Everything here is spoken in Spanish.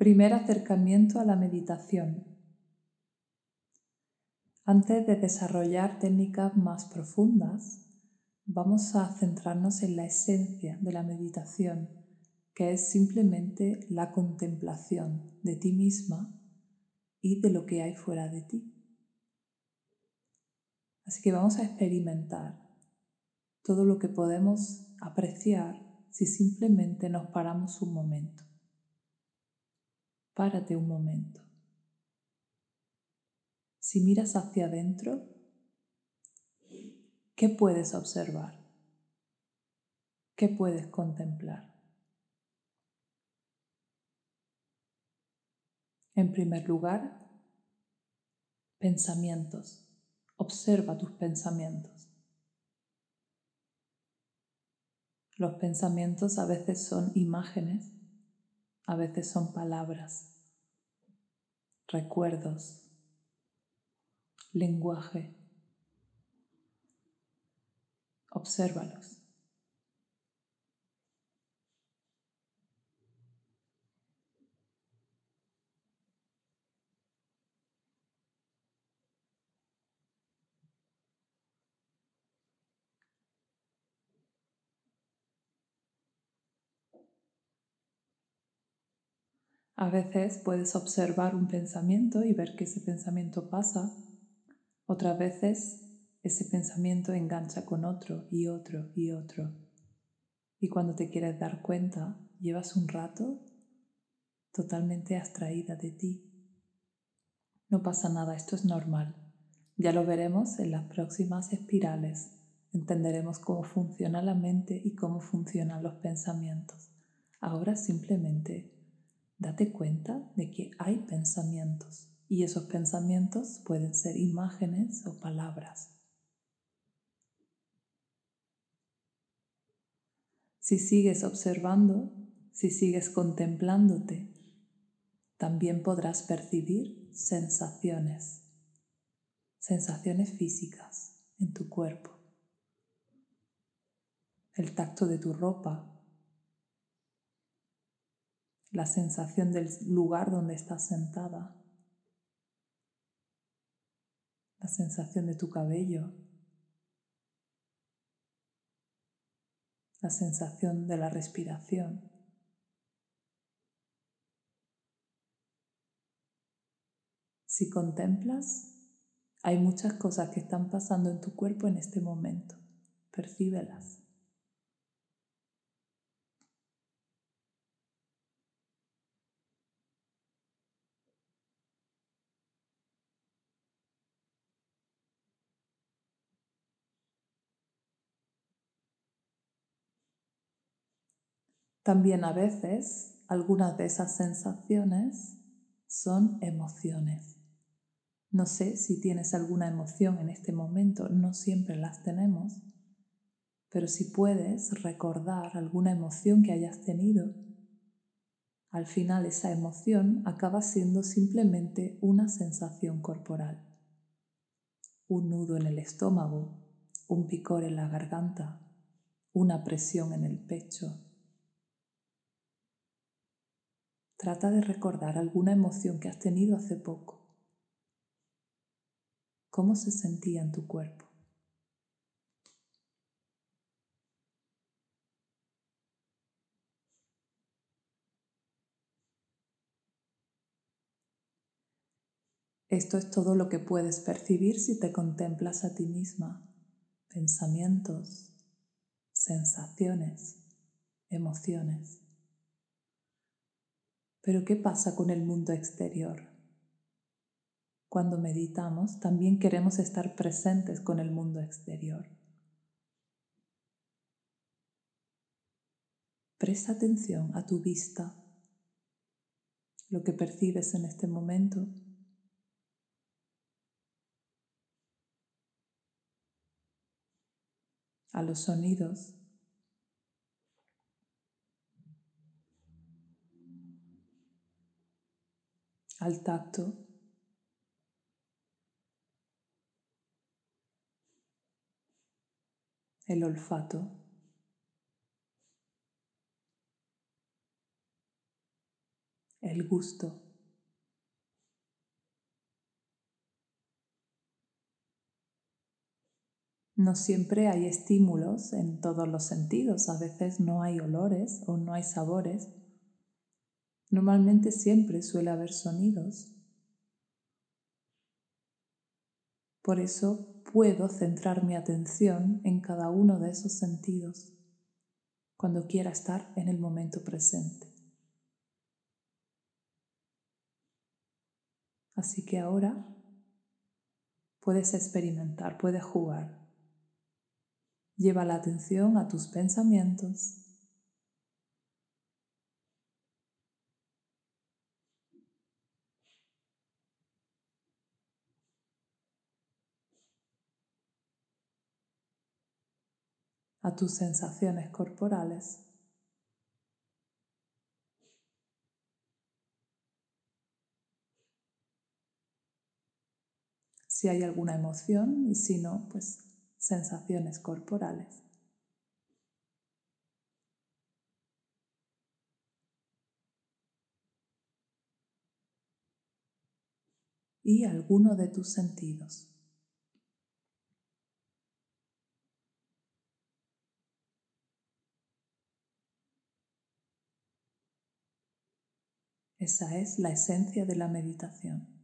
Primer acercamiento a la meditación. Antes de desarrollar técnicas más profundas, vamos a centrarnos en la esencia de la meditación, que es simplemente la contemplación de ti misma y de lo que hay fuera de ti. Así que vamos a experimentar todo lo que podemos apreciar si simplemente nos paramos un momento. Párate un momento. Si miras hacia adentro, ¿qué puedes observar? ¿Qué puedes contemplar? En primer lugar, pensamientos. Observa tus pensamientos. Los pensamientos a veces son imágenes, a veces son palabras recuerdos, lenguaje. Obsérvalos. A veces puedes observar un pensamiento y ver que ese pensamiento pasa. Otras veces ese pensamiento engancha con otro y otro y otro. Y cuando te quieres dar cuenta, llevas un rato totalmente abstraída de ti. No pasa nada, esto es normal. Ya lo veremos en las próximas espirales. Entenderemos cómo funciona la mente y cómo funcionan los pensamientos. Ahora simplemente date cuenta de que hay pensamientos y esos pensamientos pueden ser imágenes o palabras. Si sigues observando, si sigues contemplándote, también podrás percibir sensaciones, sensaciones físicas en tu cuerpo, el tacto de tu ropa, la sensación del lugar donde estás sentada, la sensación de tu cabello, la sensación de la respiración. Si contemplas, hay muchas cosas que están pasando en tu cuerpo en este momento. Percíbelas. También a veces algunas de esas sensaciones son emociones. No sé si tienes alguna emoción en este momento, no siempre las tenemos, pero si puedes recordar alguna emoción que hayas tenido, al final esa emoción acaba siendo simplemente una sensación corporal. Un nudo en el estómago, un picor en la garganta, una presión en el pecho, Trata de recordar alguna emoción que has tenido hace poco. ¿Cómo se sentía en tu cuerpo? Esto es todo lo que puedes percibir si te contemplas a ti misma. Pensamientos, sensaciones, emociones. Pero ¿qué pasa con el mundo exterior? Cuando meditamos también queremos estar presentes con el mundo exterior. Presta atención a tu vista, lo que percibes en este momento. a los sonidos al tacto. El olfato. el gusto. No siempre hay estímulos en todos los sentidos, a veces no hay olores o no hay sabores. Normalmente siempre suele haber sonidos. Por eso puedo centrar mi atención en cada uno de esos sentidos cuando quiera estar en el momento presente. Así que ahora puedes experimentar, puedes jugar. Lleva la atención a tus pensamientos. A tus sensaciones corporales. Si hay alguna emoción y si no, pues sensaciones corporales. Y alguno de tus sentidos. Esa es la esencia de la meditación.